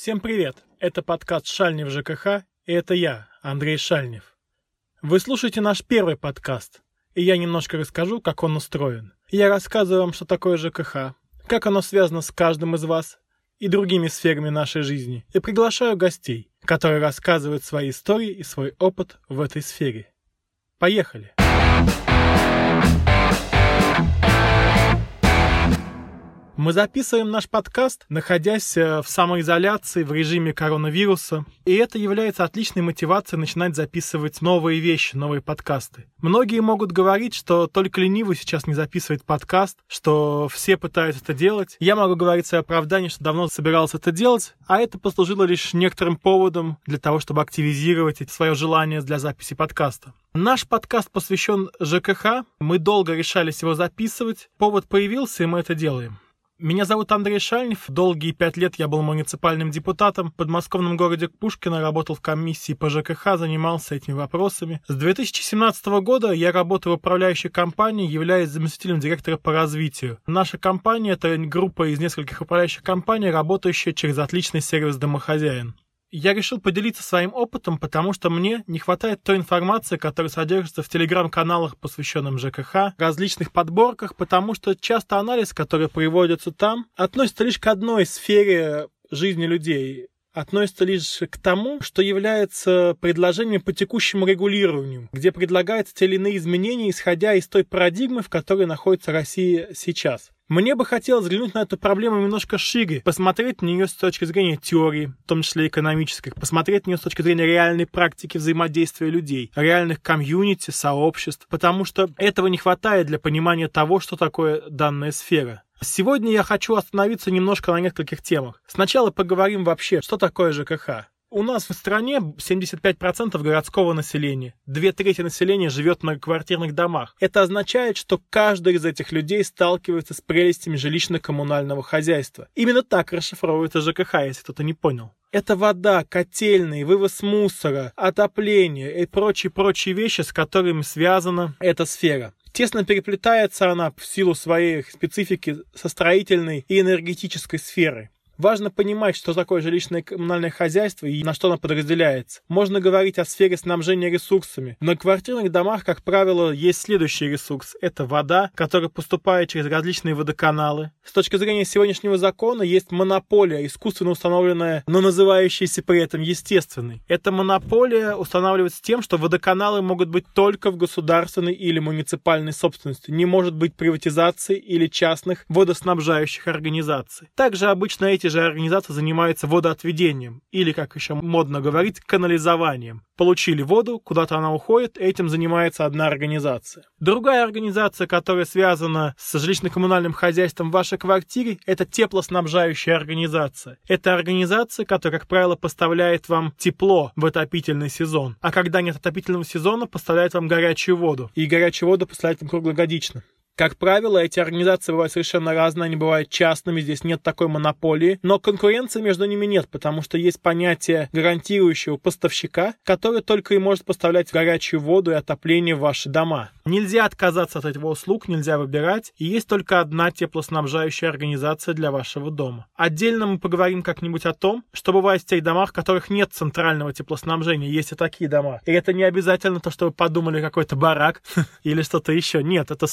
Всем привет! Это подкаст «Шальнев ЖКХ» и это я, Андрей Шальнев. Вы слушаете наш первый подкаст, и я немножко расскажу, как он устроен. Я рассказываю вам, что такое ЖКХ, как оно связано с каждым из вас и другими сферами нашей жизни, и приглашаю гостей, которые рассказывают свои истории и свой опыт в этой сфере. Поехали! Мы записываем наш подкаст, находясь э, в самоизоляции в режиме коронавируса, и это является отличной мотивацией начинать записывать новые вещи, новые подкасты. Многие могут говорить, что только ленивый сейчас не записывает подкаст, что все пытаются это делать. Я могу говорить свое оправдание, что давно собирался это делать, а это послужило лишь некоторым поводом для того, чтобы активизировать свое желание для записи подкаста. Наш подкаст посвящен ЖКХ. Мы долго решались его записывать. Повод появился, и мы это делаем. Меня зовут Андрей Шальнев. Долгие пять лет я был муниципальным депутатом. В подмосковном городе Пушкино работал в комиссии по ЖКХ, занимался этими вопросами. С 2017 года я работаю в управляющей компании, являюсь заместителем директора по развитию. Наша компания — это группа из нескольких управляющих компаний, работающая через отличный сервис «Домохозяин». Я решил поделиться своим опытом, потому что мне не хватает той информации, которая содержится в телеграм-каналах, посвященным ЖКХ, различных подборках, потому что часто анализ, который приводится там, относится лишь к одной сфере жизни людей относится лишь к тому, что является предложением по текущему регулированию, где предлагаются те или иные изменения, исходя из той парадигмы, в которой находится Россия сейчас. Мне бы хотелось взглянуть на эту проблему немножко шире, посмотреть на нее с точки зрения теории, в том числе экономических, посмотреть на нее с точки зрения реальной практики взаимодействия людей, реальных комьюнити, сообществ, потому что этого не хватает для понимания того, что такое данная сфера. Сегодня я хочу остановиться немножко на нескольких темах. Сначала поговорим вообще, что такое ЖКХ. У нас в стране 75% городского населения. Две трети населения живет в многоквартирных домах. Это означает, что каждый из этих людей сталкивается с прелестями жилищно-коммунального хозяйства. Именно так расшифровывается ЖКХ, если кто-то не понял. Это вода, котельные, вывоз мусора, отопление и прочие-прочие вещи, с которыми связана эта сфера. Тесно переплетается она в силу своей специфики со строительной и энергетической сферой. Важно понимать, что такое жилищное коммунальное хозяйство и на что оно подразделяется. Можно говорить о сфере снабжения ресурсами. На квартирных домах, как правило, есть следующий ресурс. Это вода, которая поступает через различные водоканалы. С точки зрения сегодняшнего закона есть монополия, искусственно установленная, но называющаяся при этом естественной. Эта монополия устанавливается тем, что водоканалы могут быть только в государственной или муниципальной собственности. Не может быть приватизации или частных водоснабжающих организаций. Также обычно эти же организации занимаются водоотведением, или, как еще модно говорить, канализованием. Получили воду, куда-то она уходит, этим занимается одна организация. Другая организация, которая связана с жилищно-коммунальным хозяйством в вашей квартире, это теплоснабжающая организация. Это организация, которая, как правило, поставляет вам тепло в отопительный сезон, а когда нет отопительного сезона, поставляет вам горячую воду. И горячую воду поставляет вам круглогодично. Как правило, эти организации бывают совершенно разные, они бывают частными, здесь нет такой монополии, но конкуренции между ними нет, потому что есть понятие гарантирующего поставщика, который только и может поставлять горячую воду и отопление в ваши дома. Нельзя отказаться от этого услуг, нельзя выбирать, и есть только одна теплоснабжающая организация для вашего дома. Отдельно мы поговорим как-нибудь о том, что бывает в тех домах, в которых нет центрального теплоснабжения, есть и такие дома. И это не обязательно то, что вы подумали какой-то барак или что-то еще. Нет, это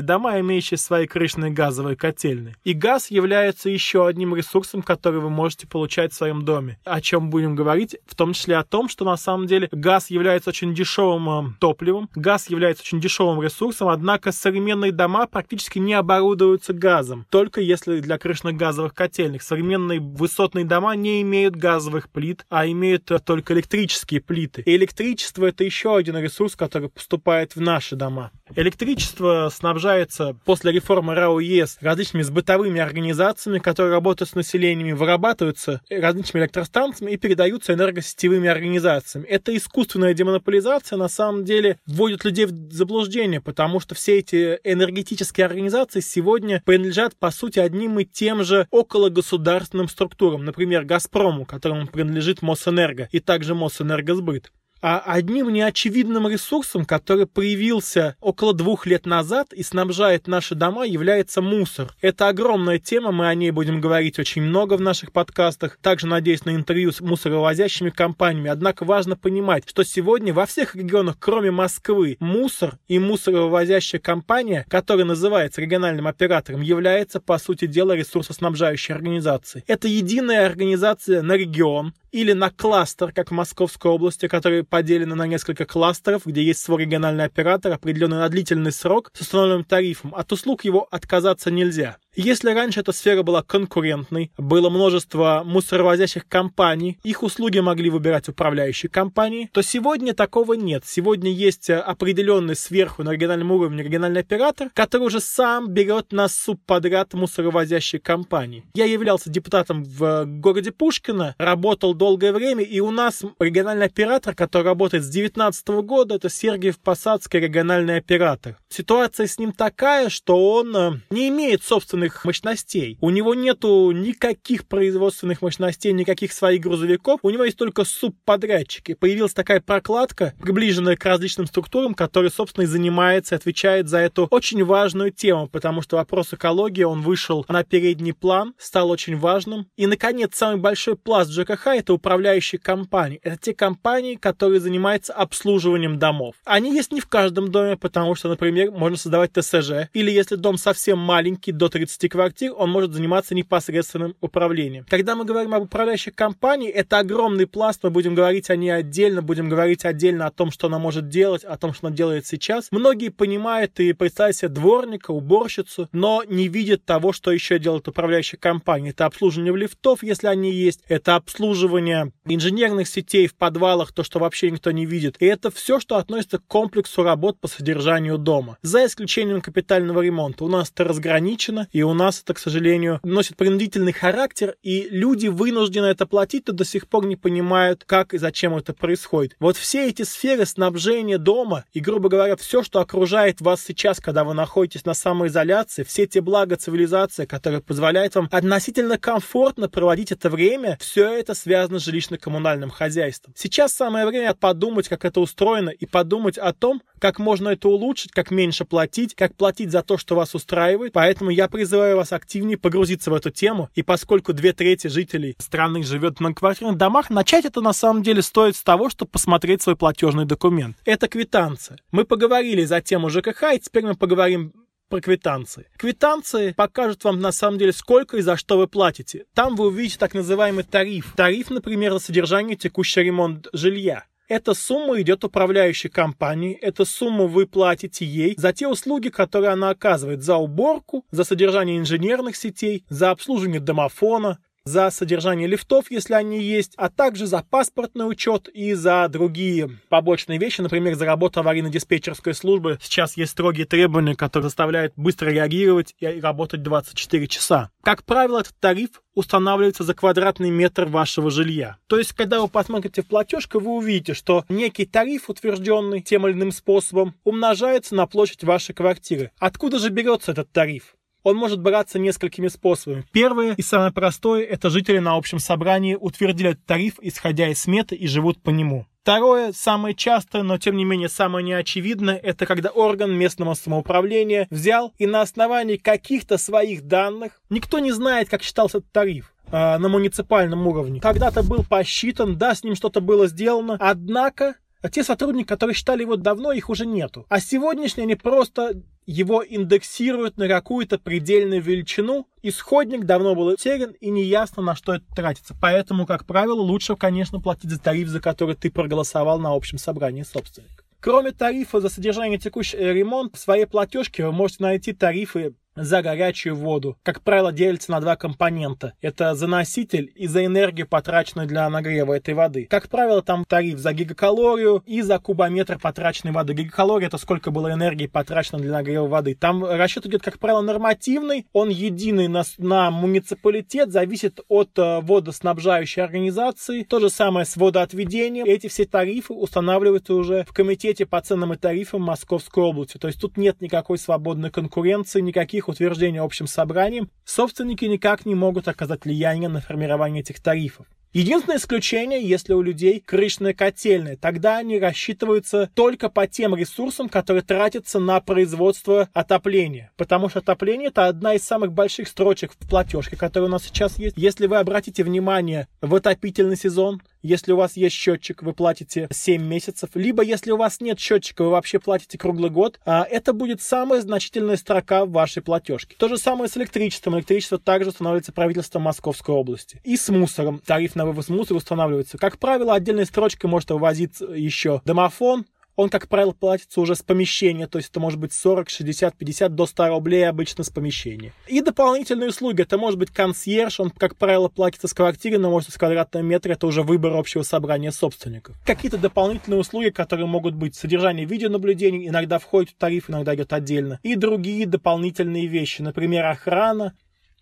современные дома, имеющие свои крышные газовые котельные. И газ является еще одним ресурсом, который вы можете получать в своем доме. О чем будем говорить, в том числе о том, что на самом деле газ является очень дешевым э, топливом, газ является очень дешевым ресурсом, однако современные дома практически не оборудуются газом, только если для крышных газовых котельных. Современные высотные дома не имеют газовых плит, а имеют э, только электрические плиты. И электричество это еще один ресурс, который поступает в наши дома. Электричество снабжается после реформы РАО ЕС различными бытовыми организациями, которые работают с населением, вырабатываются различными электростанциями и передаются энергосетевыми организациями. Эта искусственная демонополизация на самом деле вводит людей в заблуждение, потому что все эти энергетические организации сегодня принадлежат, по сути, одним и тем же окологосударственным структурам, например, «Газпрому», которому принадлежит Мосэнерго, и также Мосэнергосбыт. А одним неочевидным ресурсом, который появился около двух лет назад и снабжает наши дома, является мусор. Это огромная тема, мы о ней будем говорить очень много в наших подкастах. Также надеюсь на интервью с мусоровозящими компаниями. Однако важно понимать, что сегодня во всех регионах, кроме Москвы, мусор и мусоровозящая компания, которая называется региональным оператором, является, по сути дела, ресурсоснабжающей организацией. Это единая организация на регион, или на кластер, как в Московской области, которые поделены на несколько кластеров, где есть свой региональный оператор, определенный на длительный срок с установленным тарифом. От услуг его отказаться нельзя. Если раньше эта сфера была конкурентной, было множество мусоровозящих компаний, их услуги могли выбирать управляющие компании, то сегодня такого нет. Сегодня есть определенный сверху на региональном уровне региональный оператор, который уже сам берет на субподряд мусоровозящие компании. Я являлся депутатом в городе Пушкино, работал долгое время, и у нас региональный оператор, который работает с 2019 года, это Сергиев Посадский региональный оператор. Ситуация с ним такая, что он э, не имеет собственной производственных мощностей. У него нету никаких производственных мощностей, никаких своих грузовиков. У него есть только субподрядчики. Появилась такая прокладка, приближенная к различным структурам, которая, собственно, и занимается, отвечает за эту очень важную тему, потому что вопрос экологии, он вышел на передний план, стал очень важным. И, наконец, самый большой пласт ЖКХ — это управляющие компании. Это те компании, которые занимаются обслуживанием домов. Они есть не в каждом доме, потому что, например, можно создавать ТСЖ, или если дом совсем маленький, до 30 30 квартир, он может заниматься непосредственным управлением. Когда мы говорим об управляющих компаниях, это огромный пласт, мы будем говорить о ней отдельно, будем говорить отдельно о том, что она может делать, о том, что она делает сейчас. Многие понимают и представляют себе дворника, уборщицу, но не видят того, что еще делает управляющая компания. Это обслуживание лифтов, если они есть, это обслуживание инженерных сетей в подвалах, то, что вообще никто не видит. И это все, что относится к комплексу работ по содержанию дома. За исключением капитального ремонта. У нас это разграничено, и у нас это, к сожалению, носит принудительный характер, и люди вынуждены это платить, то до сих пор не понимают, как и зачем это происходит. Вот все эти сферы снабжения дома и, грубо говоря, все, что окружает вас сейчас, когда вы находитесь на самоизоляции, все те блага цивилизации, которые позволяют вам относительно комфортно проводить это время, все это связано с жилищно-коммунальным хозяйством. Сейчас самое время подумать, как это устроено, и подумать о том, как можно это улучшить, как меньше платить, как платить за то, что вас устраивает. Поэтому я призываю вас активнее погрузиться в эту тему. И поскольку две трети жителей страны живет в многоквартирных домах, начать это на самом деле стоит с того, чтобы посмотреть свой платежный документ. Это квитанция. Мы поговорили за тему ЖКХ, и теперь мы поговорим про квитанции. Квитанции покажут вам на самом деле, сколько и за что вы платите. Там вы увидите так называемый тариф. Тариф, например, за содержание текущий ремонт жилья. Эта сумма идет управляющей компании, эту сумму вы платите ей за те услуги, которые она оказывает, за уборку, за содержание инженерных сетей, за обслуживание домофона, за содержание лифтов, если они есть, а также за паспортный учет и за другие побочные вещи, например, за работу аварийно-диспетчерской службы. Сейчас есть строгие требования, которые заставляют быстро реагировать и работать 24 часа. Как правило, этот тариф устанавливается за квадратный метр вашего жилья. То есть, когда вы посмотрите в платежку, вы увидите, что некий тариф, утвержденный тем или иным способом, умножается на площадь вашей квартиры. Откуда же берется этот тариф? Он может браться несколькими способами. Первое и самое простое – это жители на общем собрании утвердили тариф, исходя из сметы, и живут по нему. Второе, самое частое, но тем не менее самое неочевидное, это когда орган местного самоуправления взял и на основании каких-то своих данных, никто не знает, как считался этот тариф, а, на муниципальном уровне. Когда-то был посчитан, да, с ним что-то было сделано, однако а те сотрудники, которые считали его давно, их уже нету. А сегодняшние они просто его индексируют на какую-то предельную величину. Исходник давно был утерян и неясно, на что это тратится. Поэтому, как правило, лучше, конечно, платить за тариф, за который ты проголосовал на общем собрании собственника. Кроме тарифа за содержание текущий ремонт, в своей платежке вы можете найти тарифы за горячую воду. Как правило, делится на два компонента. Это за носитель и за энергию, потраченную для нагрева этой воды. Как правило, там тариф за гигакалорию и за кубометр потраченной воды. Гигакалория это сколько было энергии потрачено для нагрева воды. Там расчет идет, как правило, нормативный. Он единый на, на муниципалитет, зависит от э, водоснабжающей организации. То же самое с водоотведением. Эти все тарифы устанавливаются уже в комитете по ценам и тарифам Московской области. То есть тут нет никакой свободной конкуренции, никаких их утверждения общим собранием, собственники никак не могут оказать влияние на формирование этих тарифов. Единственное исключение, если у людей крышная котельная, тогда они рассчитываются только по тем ресурсам, которые тратятся на производство отопления. Потому что отопление это одна из самых больших строчек в платежке, которая у нас сейчас есть. Если вы обратите внимание в отопительный сезон, если у вас есть счетчик, вы платите 7 месяцев. Либо если у вас нет счетчика, вы вообще платите круглый год. А это будет самая значительная строка в вашей платежке. То же самое с электричеством. Электричество также устанавливается правительством Московской области. И с мусором. Тариф на вывоз мусора устанавливается. Как правило, отдельной строчкой может вывозить еще домофон, он, как правило, платится уже с помещения, то есть это может быть 40, 60, 50 до 100 рублей обычно с помещения. И дополнительные услуги, это может быть консьерж, он, как правило, платится с квартиры, но может с квадратного метра, это уже выбор общего собрания собственников. Какие-то дополнительные услуги, которые могут быть содержание видеонаблюдений, иногда входит в тариф, иногда идет отдельно. И другие дополнительные вещи, например, охрана.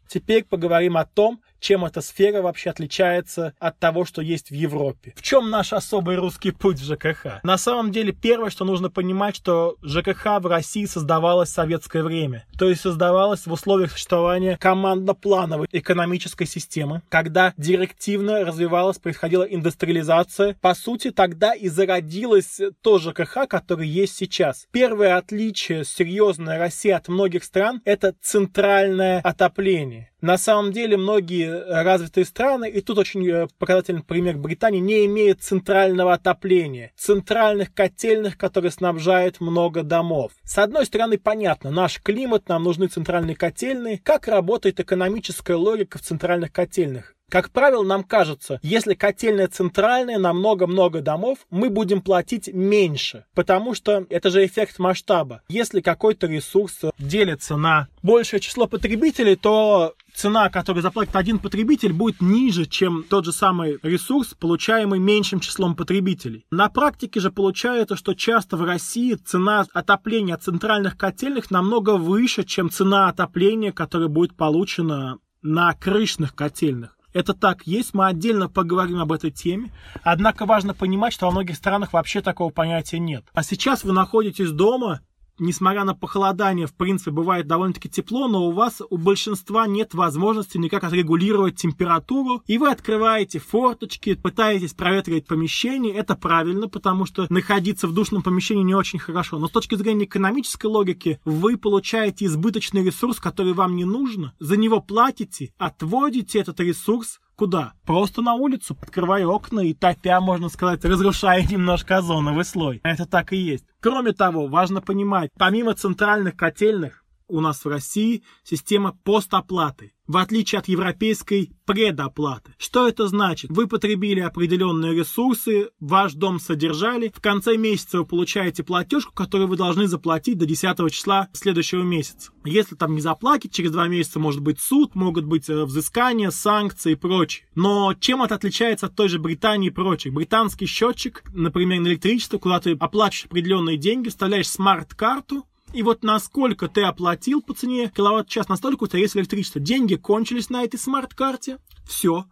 Теперь поговорим о том, чем эта сфера вообще отличается от того, что есть в Европе. В чем наш особый русский путь в ЖКХ? На самом деле, первое, что нужно понимать, что ЖКХ в России создавалось в советское время. То есть создавалось в условиях существования командно-плановой экономической системы, когда директивно развивалась, происходила индустриализация. По сути, тогда и зародилось то ЖКХ, которое есть сейчас. Первое отличие серьезное России от многих стран – это центральное отопление. На самом деле многие развитые страны, и тут очень э, показательный пример Британии, не имеют центрального отопления, центральных котельных, которые снабжают много домов. С одной стороны, понятно, наш климат, нам нужны центральные котельные. Как работает экономическая логика в центральных котельных? Как правило, нам кажется, если котельная центральная на много-много домов, мы будем платить меньше, потому что это же эффект масштаба. Если какой-то ресурс делится на большее число потребителей, то цена, которую заплатит один потребитель, будет ниже, чем тот же самый ресурс, получаемый меньшим числом потребителей. На практике же получается, что часто в России цена отопления центральных котельных намного выше, чем цена отопления, которая будет получена на крышных котельных. Это так есть, мы отдельно поговорим об этой теме. Однако важно понимать, что во многих странах вообще такого понятия нет. А сейчас вы находитесь дома, несмотря на похолодание, в принципе, бывает довольно-таки тепло, но у вас, у большинства нет возможности никак отрегулировать температуру, и вы открываете форточки, пытаетесь проветривать помещение. Это правильно, потому что находиться в душном помещении не очень хорошо. Но с точки зрения экономической логики, вы получаете избыточный ресурс, который вам не нужно, за него платите, отводите этот ресурс Куда? Просто на улицу, открывая окна и топя, можно сказать, разрушая немножко озоновый слой. Это так и есть. Кроме того, важно понимать, помимо центральных котельных, у нас в России система постоплаты в отличие от европейской предоплаты. Что это значит? Вы потребили определенные ресурсы, ваш дом содержали, в конце месяца вы получаете платежку, которую вы должны заплатить до 10 числа следующего месяца. Если там не заплатить, через два месяца может быть суд, могут быть э, взыскания, санкции и прочее. Но чем это отличается от той же Британии и прочих? Британский счетчик, например, на электричество, куда ты оплачиваешь определенные деньги, вставляешь смарт-карту, и вот насколько ты оплатил по цене киловатт-час, настолько у тебя есть электричество. Деньги кончились на этой смарт-карте, все.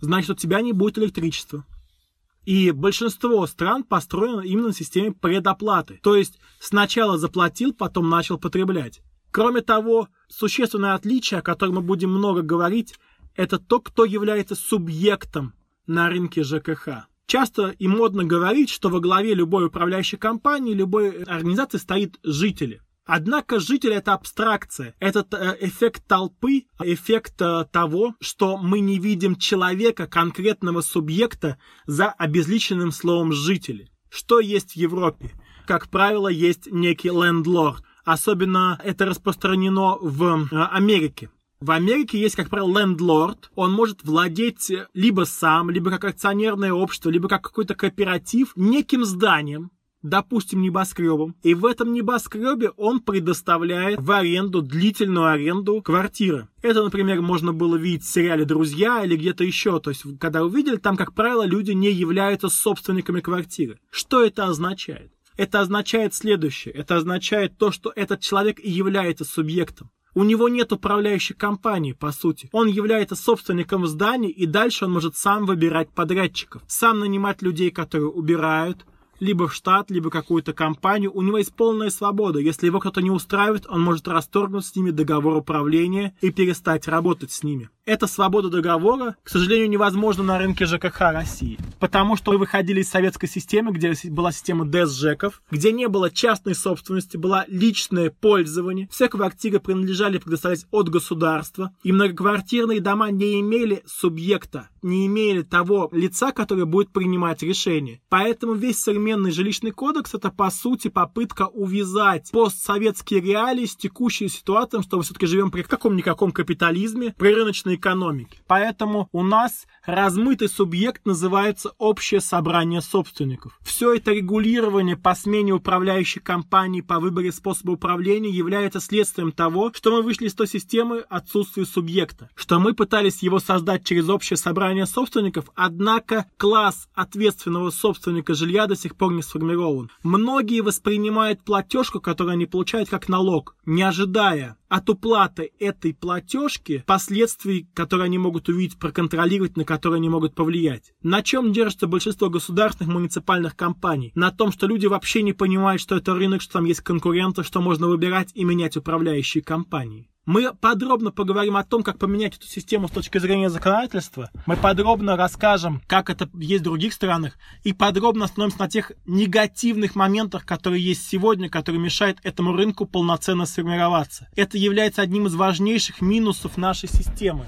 Значит, у тебя не будет электричества. И большинство стран построено именно на системе предоплаты. То есть сначала заплатил, потом начал потреблять. Кроме того, существенное отличие, о котором мы будем много говорить, это то, кто является субъектом на рынке ЖКХ. Часто и модно говорить, что во главе любой управляющей компании, любой организации стоит жители. Однако житель это абстракция, это э, эффект толпы, эффект э, того, что мы не видим человека, конкретного субъекта за обезличенным словом жители. Что есть в Европе? Как правило, есть некий лендлорд. Особенно это распространено в э, Америке. В Америке есть, как правило, лендлорд. Он может владеть либо сам, либо как акционерное общество, либо как какой-то кооператив неким зданием, допустим, небоскребом. И в этом небоскребе он предоставляет в аренду, длительную аренду квартиры. Это, например, можно было видеть в сериале «Друзья» или где-то еще. То есть, когда увидели, там, как правило, люди не являются собственниками квартиры. Что это означает? Это означает следующее. Это означает то, что этот человек и является субъектом. У него нет управляющей компании, по сути. Он является собственником зданий, и дальше он может сам выбирать подрядчиков, сам нанимать людей, которые убирают, либо в штат, либо какую-то компанию, у него есть полная свобода. Если его кто-то не устраивает, он может расторгнуть с ними договор управления и перестать работать с ними. Эта свобода договора, к сожалению, невозможна на рынке ЖКХ России. Потому что мы выходили из советской системы, где была система ДЭС-ЖЭКов, где не было частной собственности, была личное пользование. Все квартиры принадлежали предоставлять от государства. И многоквартирные дома не имели субъекта, не имели того лица, которое будет принимать решение. Поэтому весь современный жилищный кодекс это по сути попытка увязать постсоветские реалии с текущей ситуацией, что мы все-таки живем при каком-никаком капитализме, при рыночной экономики. Поэтому у нас размытый субъект называется общее собрание собственников. Все это регулирование по смене управляющей компании, по выборе способа управления является следствием того, что мы вышли из той системы отсутствия субъекта, что мы пытались его создать через общее собрание собственников, однако класс ответственного собственника жилья до сих пор не сформирован. Многие воспринимают платежку, которую они получают, как налог, не ожидая от уплаты этой платежки последствий, которые они могут увидеть, проконтролировать, на которые они могут повлиять. На чем держится большинство государственных муниципальных компаний? На том, что люди вообще не понимают, что это рынок, что там есть конкуренты, что можно выбирать и менять управляющие компании. Мы подробно поговорим о том, как поменять эту систему с точки зрения законодательства. Мы подробно расскажем, как это есть в других странах. И подробно остановимся на тех негативных моментах, которые есть сегодня, которые мешают этому рынку полноценно сформироваться. Это является одним из важнейших минусов нашей системы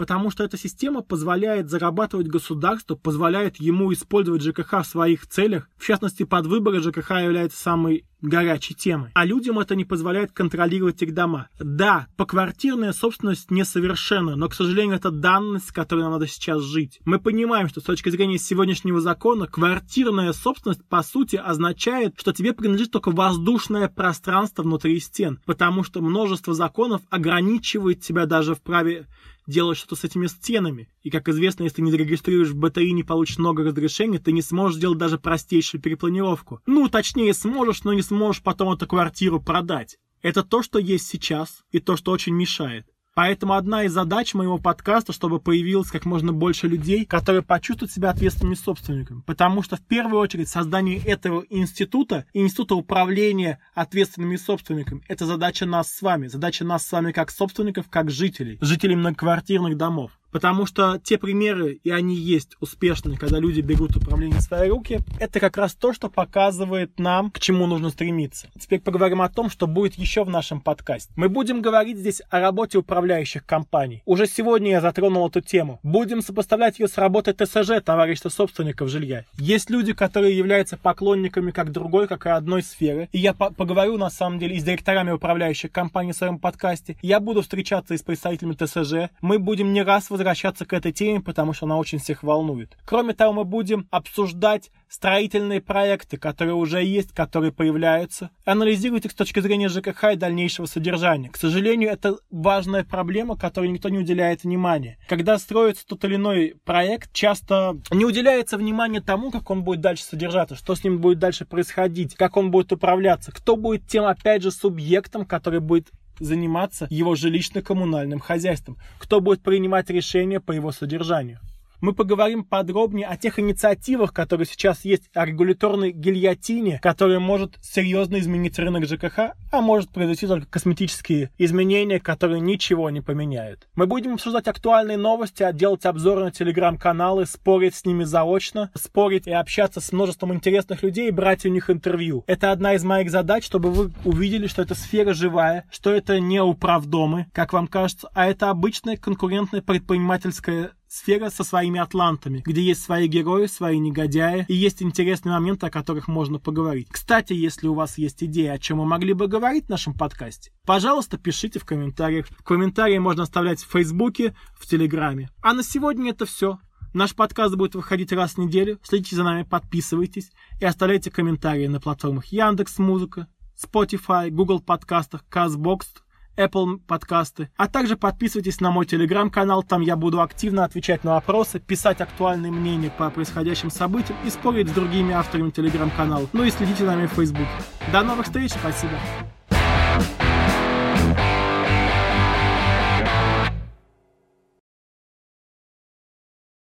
потому что эта система позволяет зарабатывать государству, позволяет ему использовать ЖКХ в своих целях. В частности, под выборы ЖКХ является самой горячей темой. А людям это не позволяет контролировать их дома. Да, поквартирная собственность несовершенна, но, к сожалению, это данность, с которой нам надо сейчас жить. Мы понимаем, что с точки зрения сегодняшнего закона, квартирная собственность, по сути, означает, что тебе принадлежит только воздушное пространство внутри стен, потому что множество законов ограничивает тебя даже в праве делать что-то с этими стенами. И, как известно, если ты не зарегистрируешь в БТИ не получишь много разрешений, ты не сможешь сделать даже простейшую перепланировку. Ну, точнее, сможешь, но не сможешь потом эту квартиру продать. Это то, что есть сейчас, и то, что очень мешает. Поэтому одна из задач моего подкаста, чтобы появилось как можно больше людей, которые почувствуют себя ответственными собственниками. Потому что в первую очередь создание этого института, института управления ответственными собственниками, это задача нас с вами. Задача нас с вами как собственников, как жителей, жителей многоквартирных домов. Потому что те примеры, и они есть успешные, когда люди берут управление в свои руки, это как раз то, что показывает нам, к чему нужно стремиться. Теперь поговорим о том, что будет еще в нашем подкасте. Мы будем говорить здесь о работе управляющих компаний. Уже сегодня я затронул эту тему. Будем сопоставлять ее с работой ТСЖ, товарищества собственников жилья. Есть люди, которые являются поклонниками как другой, как и одной сферы. И я по поговорю, на самом деле, и с директорами управляющих компаний в своем подкасте. Я буду встречаться и с представителями ТСЖ. Мы будем не раз возвращаться к этой теме, потому что она очень всех волнует. Кроме того, мы будем обсуждать строительные проекты, которые уже есть, которые появляются, анализировать их с точки зрения ЖКХ и дальнейшего содержания. К сожалению, это важная проблема, которой никто не уделяет внимания. Когда строится тот или иной проект, часто не уделяется внимания тому, как он будет дальше содержаться, что с ним будет дальше происходить, как он будет управляться, кто будет тем, опять же, субъектом, который будет заниматься его жилищно-коммунальным хозяйством, кто будет принимать решения по его содержанию мы поговорим подробнее о тех инициативах, которые сейчас есть, о регуляторной гильотине, которая может серьезно изменить рынок ЖКХ, а может произойти только косметические изменения, которые ничего не поменяют. Мы будем обсуждать актуальные новости, делать обзоры на телеграм-каналы, спорить с ними заочно, спорить и общаться с множеством интересных людей и брать у них интервью. Это одна из моих задач, чтобы вы увидели, что эта сфера живая, что это не управдомы, как вам кажется, а это обычная конкурентная предпринимательская сфера со своими атлантами, где есть свои герои, свои негодяи, и есть интересные моменты, о которых можно поговорить. Кстати, если у вас есть идеи, о чем мы могли бы говорить в нашем подкасте, пожалуйста, пишите в комментариях. Комментарии можно оставлять в Фейсбуке, в Телеграме. А на сегодня это все. Наш подкаст будет выходить раз в неделю. Следите за нами, подписывайтесь и оставляйте комментарии на платформах Яндекс Музыка, Spotify, Google подкастах, CastBox, Apple подкасты. А также подписывайтесь на мой телеграм-канал, там я буду активно отвечать на вопросы, писать актуальные мнения по происходящим событиям и спорить с другими авторами телеграм-канала. Ну и следите за нами в Facebook. До новых встреч, спасибо.